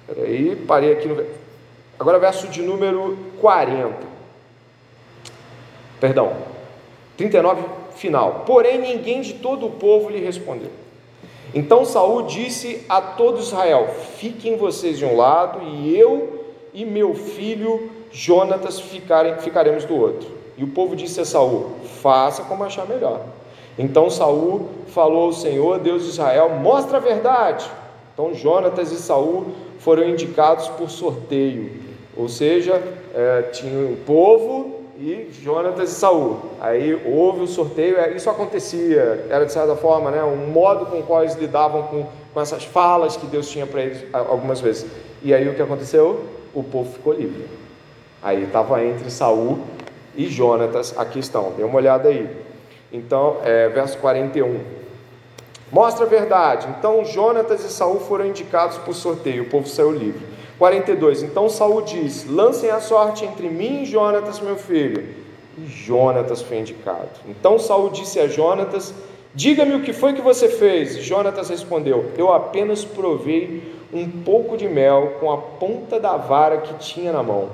[SPEAKER 1] Peraí, parei aqui no. Agora, verso de número 40. Perdão, 39, final. Porém, ninguém de todo o povo lhe respondeu. Então Saul disse a todo Israel: Fiquem vocês de um lado, e eu e meu filho Jonatas ficarem, ficaremos do outro. E o povo disse a Saul: Faça como achar melhor. Então Saul falou ao Senhor, Deus de Israel: Mostra a verdade então Jonatas e Saul foram indicados por sorteio, ou seja, é, tinha o povo e Jonatas e Saul. Aí houve o sorteio, é, isso acontecia, era de certa forma, né, um modo com o qual eles lidavam com, com essas falas que Deus tinha para eles algumas vezes. E aí o que aconteceu? O povo ficou livre. Aí estava entre Saul e Jonatas, aqui estão, dê uma olhada aí. Então, é, verso 41. Mostra a verdade. Então Jonatas e Saul foram indicados por sorteio, o povo saiu livre. 42. Então Saul diz: Lancem a sorte entre mim e Jonatas, meu filho. E Jonatas foi indicado. Então Saul disse a Jonatas: Diga-me o que foi que você fez. Jonatas respondeu: Eu apenas provei um pouco de mel com a ponta da vara que tinha na mão.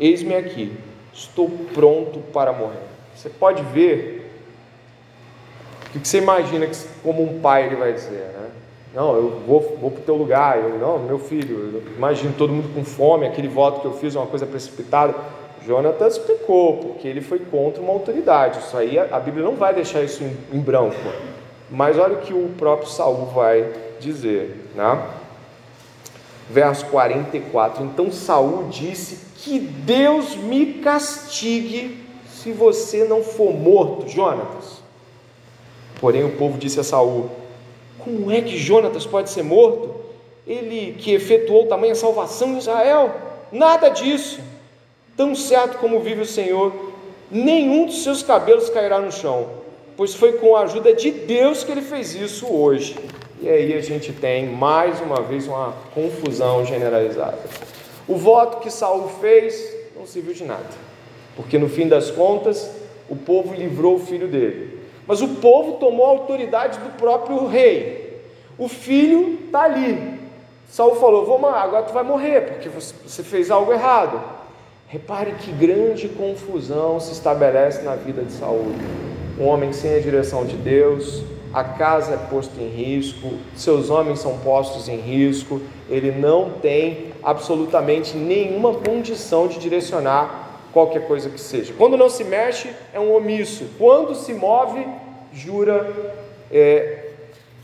[SPEAKER 1] Eis-me aqui, estou pronto para morrer. Você pode ver o que você imagina como um pai ele vai dizer, né? Não, eu vou, vou para o teu lugar, eu, não, meu filho, imagino todo mundo com fome, aquele voto que eu fiz é uma coisa precipitada. Jonatas pecou, porque ele foi contra uma autoridade. Isso aí, a Bíblia não vai deixar isso em, em branco. Mas olha o que o próprio Saul vai dizer, né? Verso 44. Então Saul disse: Que Deus me castigue se você não for morto, Jonatas. Porém o povo disse a Saul: Como é que Jonatas pode ser morto? Ele que efetuou tamanha salvação em Israel? Nada disso. Tão certo como vive o Senhor, nenhum dos seus cabelos cairá no chão, pois foi com a ajuda de Deus que ele fez isso hoje. E aí a gente tem mais uma vez uma confusão generalizada. O voto que Saul fez não serviu de nada, porque no fim das contas o povo livrou o filho dele. Mas o povo tomou a autoridade do próprio rei. O filho está ali. Saul falou: lá, agora tu vai morrer, porque você fez algo errado. Repare que grande confusão se estabelece na vida de Saul. Um homem sem a direção de Deus, a casa é posta em risco, seus homens são postos em risco, ele não tem absolutamente nenhuma condição de direcionar qualquer coisa que seja. Quando não se mexe, é um omisso. Quando se move, jura, é,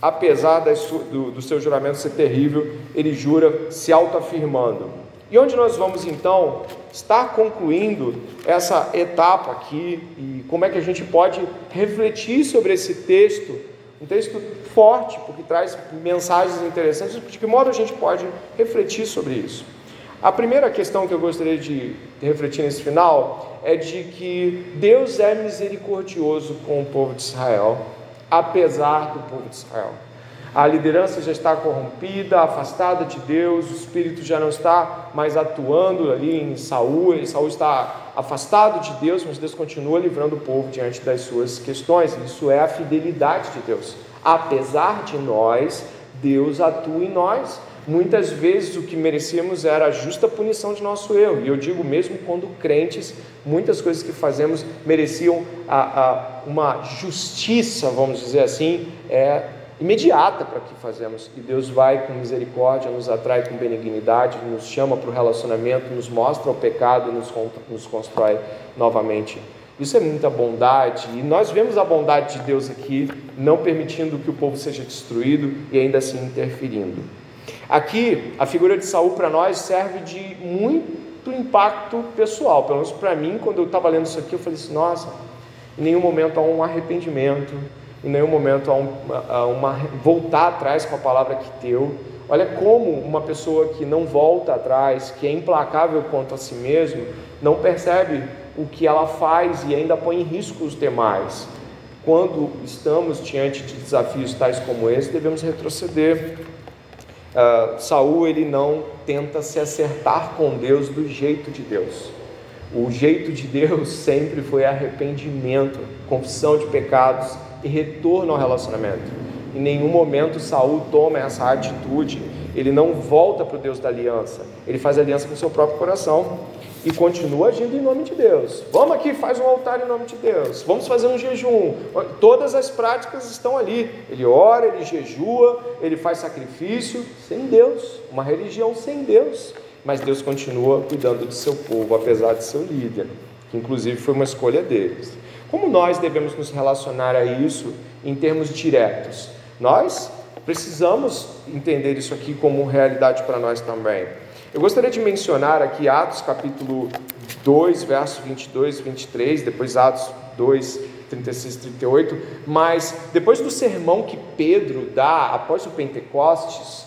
[SPEAKER 1] apesar do, do seu juramento ser terrível, ele jura se autoafirmando. E onde nós vamos então estar concluindo essa etapa aqui e como é que a gente pode refletir sobre esse texto, um texto forte, porque traz mensagens interessantes, de que modo a gente pode refletir sobre isso. A primeira questão que eu gostaria de refletir nesse final é de que Deus é misericordioso com o povo de Israel, apesar do povo de Israel. A liderança já está corrompida, afastada de Deus, o Espírito já não está mais atuando ali em Saul, Saul está afastado de Deus, mas Deus continua livrando o povo diante das suas questões. Isso é a fidelidade de Deus. Apesar de nós, Deus atua em nós. Muitas vezes o que merecíamos era a justa punição de nosso erro, e eu digo mesmo quando crentes, muitas coisas que fazemos mereciam a, a, uma justiça, vamos dizer assim, é, imediata para que fazemos, e Deus vai com misericórdia, nos atrai com benignidade, nos chama para o relacionamento, nos mostra o pecado nos, nos constrói novamente. Isso é muita bondade, e nós vemos a bondade de Deus aqui, não permitindo que o povo seja destruído e ainda assim interferindo. Aqui, a figura de Saul para nós serve de muito impacto pessoal. Pelo menos para mim, quando eu estava lendo isso aqui, eu falei assim: nossa, em nenhum momento há um arrependimento, em nenhum momento há, um, há uma voltar atrás com a palavra que teu. Olha como uma pessoa que não volta atrás, que é implacável quanto a si mesmo, não percebe o que ela faz e ainda põe em risco os demais. Quando estamos diante de desafios tais como esse, devemos retroceder uh, Saul ele não tenta se acertar com Deus do jeito de Deus. O jeito de Deus sempre foi arrependimento, confissão de pecados e retorno ao relacionamento. Em nenhum momento Saul toma essa atitude, ele não volta para o Deus da aliança, ele faz aliança com o seu próprio coração e continua agindo em nome de Deus. Vamos aqui, faz um altar em nome de Deus. Vamos fazer um jejum. Todas as práticas estão ali. Ele ora, ele jejua, ele faz sacrifício sem Deus, uma religião sem Deus. Mas Deus continua cuidando do seu povo, apesar de seu líder, que inclusive foi uma escolha deles. Como nós devemos nos relacionar a isso em termos diretos? Nós precisamos entender isso aqui como realidade para nós também. Eu gostaria de mencionar aqui Atos capítulo 2, versos 22 e 23, depois Atos 2, 36 e 38. Mas depois do sermão que Pedro dá após o Pentecostes,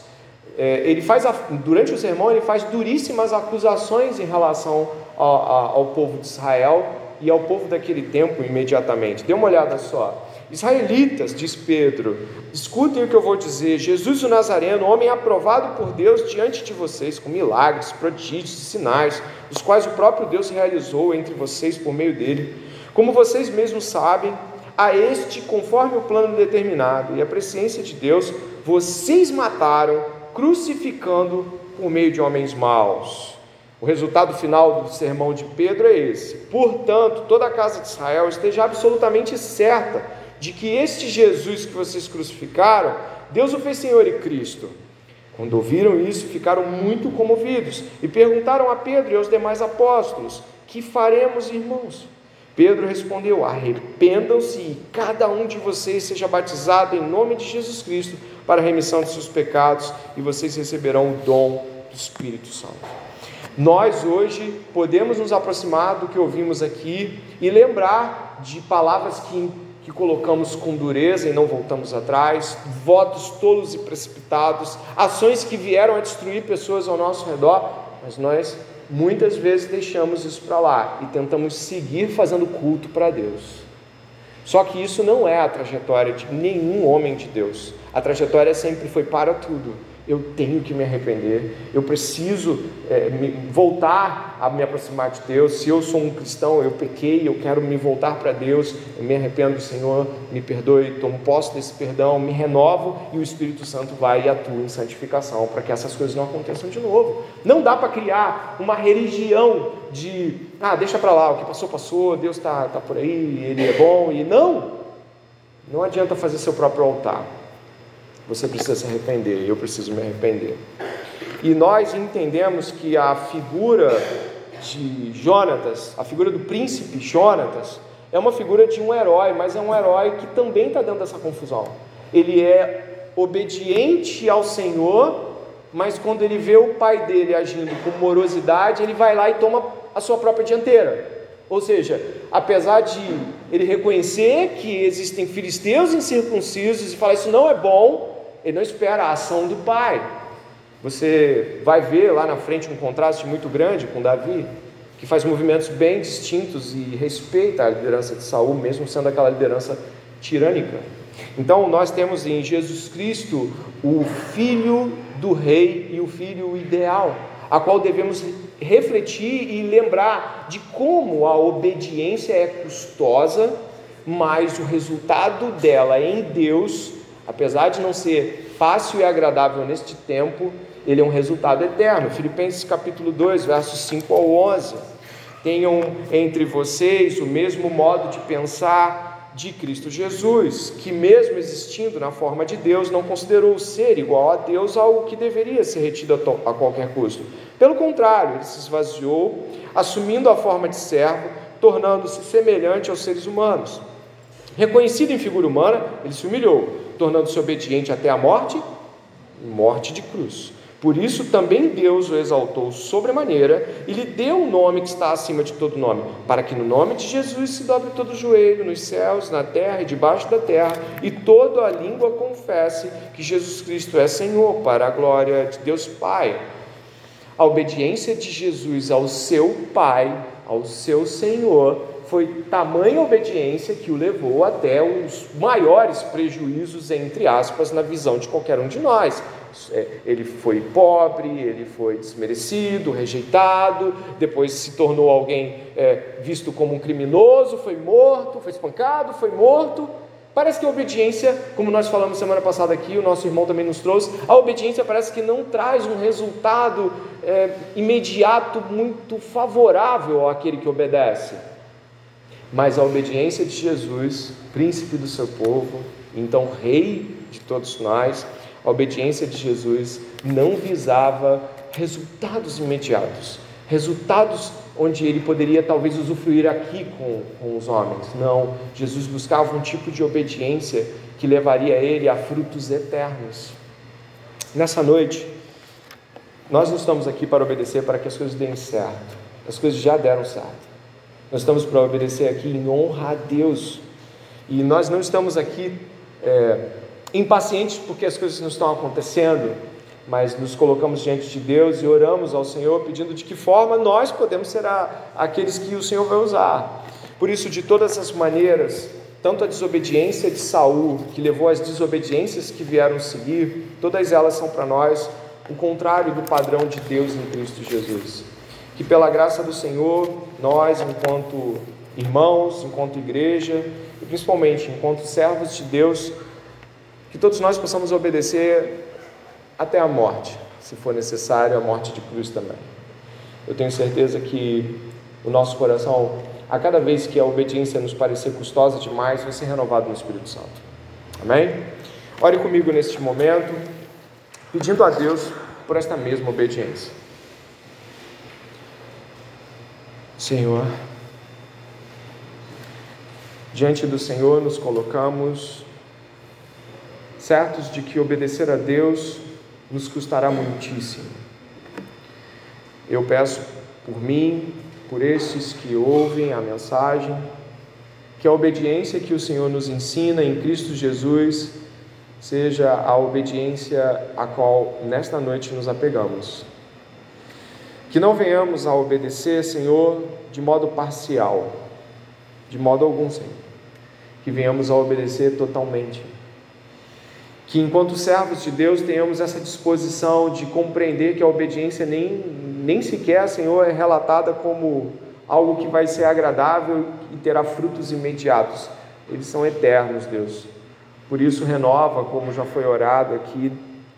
[SPEAKER 1] é, ele faz, durante o sermão, ele faz duríssimas acusações em relação ao, ao povo de Israel e ao povo daquele tempo imediatamente. Dê uma olhada só. Israelitas, diz Pedro, escutem o que eu vou dizer. Jesus o Nazareno, homem aprovado por Deus diante de vocês, com milagres, prodígios e sinais, os quais o próprio Deus realizou entre vocês por meio dele. Como vocês mesmos sabem, a este, conforme o plano determinado e a presciência de Deus, vocês mataram crucificando por meio de homens maus. O resultado final do sermão de Pedro é esse. Portanto, toda a casa de Israel esteja absolutamente certa de que este Jesus que vocês crucificaram, Deus o fez Senhor e Cristo. Quando ouviram isso, ficaram muito comovidos e perguntaram a Pedro e aos demais apóstolos: Que faremos, irmãos? Pedro respondeu: Arrependam-se e cada um de vocês seja batizado em nome de Jesus Cristo para a remissão de seus pecados e vocês receberão o dom do Espírito Santo. Nós hoje podemos nos aproximar do que ouvimos aqui e lembrar de palavras que, que colocamos com dureza e não voltamos atrás, votos tolos e precipitados, ações que vieram a destruir pessoas ao nosso redor, mas nós muitas vezes deixamos isso para lá e tentamos seguir fazendo culto para Deus. Só que isso não é a trajetória de nenhum homem de Deus. A trajetória sempre foi para tudo eu tenho que me arrepender, eu preciso é, me, voltar a me aproximar de Deus. Se eu sou um cristão, eu pequei, eu quero me voltar para Deus, eu me arrependo, Senhor, me perdoe, tomo posse desse perdão, me renovo e o Espírito Santo vai e atua em santificação para que essas coisas não aconteçam de novo. Não dá para criar uma religião de, ah, deixa para lá, o que passou, passou, Deus está tá por aí, Ele é bom, e não, não adianta fazer seu próprio altar. Você precisa se arrepender, eu preciso me arrepender. E nós entendemos que a figura de Jonatas, a figura do príncipe Jonatas, é uma figura de um herói, mas é um herói que também está dentro dessa confusão. Ele é obediente ao Senhor, mas quando ele vê o pai dele agindo com morosidade, ele vai lá e toma a sua própria dianteira. Ou seja, apesar de ele reconhecer que existem filisteus incircuncisos e falar isso não é bom, ele não espera a ação do pai. Você vai ver lá na frente um contraste muito grande com Davi, que faz movimentos bem distintos e respeita a liderança de Saul, mesmo sendo aquela liderança tirânica. Então, nós temos em Jesus Cristo o filho do rei e o filho ideal, a qual devemos refletir e lembrar de como a obediência é custosa, mas o resultado dela em Deus Apesar de não ser fácil e agradável neste tempo, ele é um resultado eterno. Filipenses capítulo 2, versos 5 ao 11. Tenham entre vocês o mesmo modo de pensar de Cristo Jesus, que mesmo existindo na forma de Deus, não considerou ser igual a Deus algo que deveria ser retido a, a qualquer custo. Pelo contrário, ele se esvaziou, assumindo a forma de servo, tornando-se semelhante aos seres humanos. Reconhecido em figura humana, ele se humilhou tornando-se obediente até a morte morte de cruz. Por isso também Deus o exaltou sobremaneira e lhe deu um nome que está acima de todo nome, para que no nome de Jesus se dobre todo o joelho nos céus, na terra e debaixo da terra, e toda a língua confesse que Jesus Cristo é Senhor, para a glória de Deus Pai. A obediência de Jesus ao seu Pai, ao seu Senhor, foi tamanha obediência que o levou até os maiores prejuízos, entre aspas, na visão de qualquer um de nós. É, ele foi pobre, ele foi desmerecido, rejeitado, depois se tornou alguém é, visto como um criminoso, foi morto, foi espancado, foi morto. Parece que a obediência, como nós falamos semana passada aqui, o nosso irmão também nos trouxe, a obediência parece que não traz um resultado é, imediato muito favorável àquele que obedece. Mas a obediência de Jesus, príncipe do seu povo, então rei de todos nós, a obediência de Jesus não visava resultados imediatos, resultados onde ele poderia talvez usufruir aqui com, com os homens. Não, Jesus buscava um tipo de obediência que levaria ele a frutos eternos. Nessa noite, nós não estamos aqui para obedecer para que as coisas deem certo. as coisas já deram certo. Nós estamos para obedecer aqui em honra a Deus. E nós não estamos aqui é, impacientes porque as coisas não estão acontecendo, mas nos colocamos diante de Deus e oramos ao Senhor pedindo de que forma nós podemos ser a, aqueles que o Senhor vai usar. Por isso, de todas as maneiras, tanto a desobediência de Saul, que levou às desobediências que vieram seguir, todas elas são para nós o contrário do padrão de Deus em Cristo Jesus. Que pela graça do Senhor, nós, enquanto irmãos, enquanto igreja, e principalmente enquanto servos de Deus, que todos nós possamos obedecer até a morte, se for necessário, a morte de cruz também. Eu tenho certeza que o nosso coração, a cada vez que a obediência nos parecer custosa demais, vai ser renovado no Espírito Santo. Amém? Ore comigo neste momento, pedindo a Deus por esta mesma obediência. Senhor, diante do Senhor nos colocamos certos de que obedecer a Deus nos custará muitíssimo. Eu peço por mim, por estes que ouvem a mensagem, que a obediência que o Senhor nos ensina em Cristo Jesus seja a obediência a qual nesta noite nos apegamos. Que não venhamos a obedecer, Senhor, de modo parcial, de modo algum, Senhor. Que venhamos a obedecer totalmente que enquanto servos de Deus tenhamos essa disposição de compreender que a obediência nem, nem sequer, Senhor, é relatada como algo que vai ser agradável e terá frutos imediatos. Eles são eternos, Deus. Por isso, renova, como já foi orado aqui,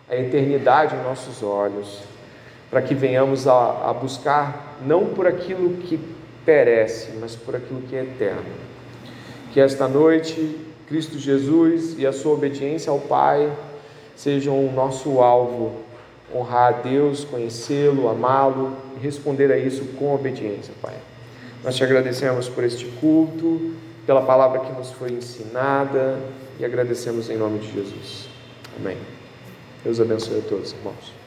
[SPEAKER 1] a eternidade em nossos olhos, para que venhamos a, a buscar não por aquilo que perece, mas por aquilo que é eterno. Que esta noite Cristo Jesus e a sua obediência ao Pai sejam o nosso alvo. Honrar a Deus, conhecê-lo, amá-lo e responder a isso com obediência, Pai. Nós te agradecemos por este culto, pela palavra que nos foi ensinada e agradecemos em nome de Jesus. Amém. Deus abençoe a todos, irmãos.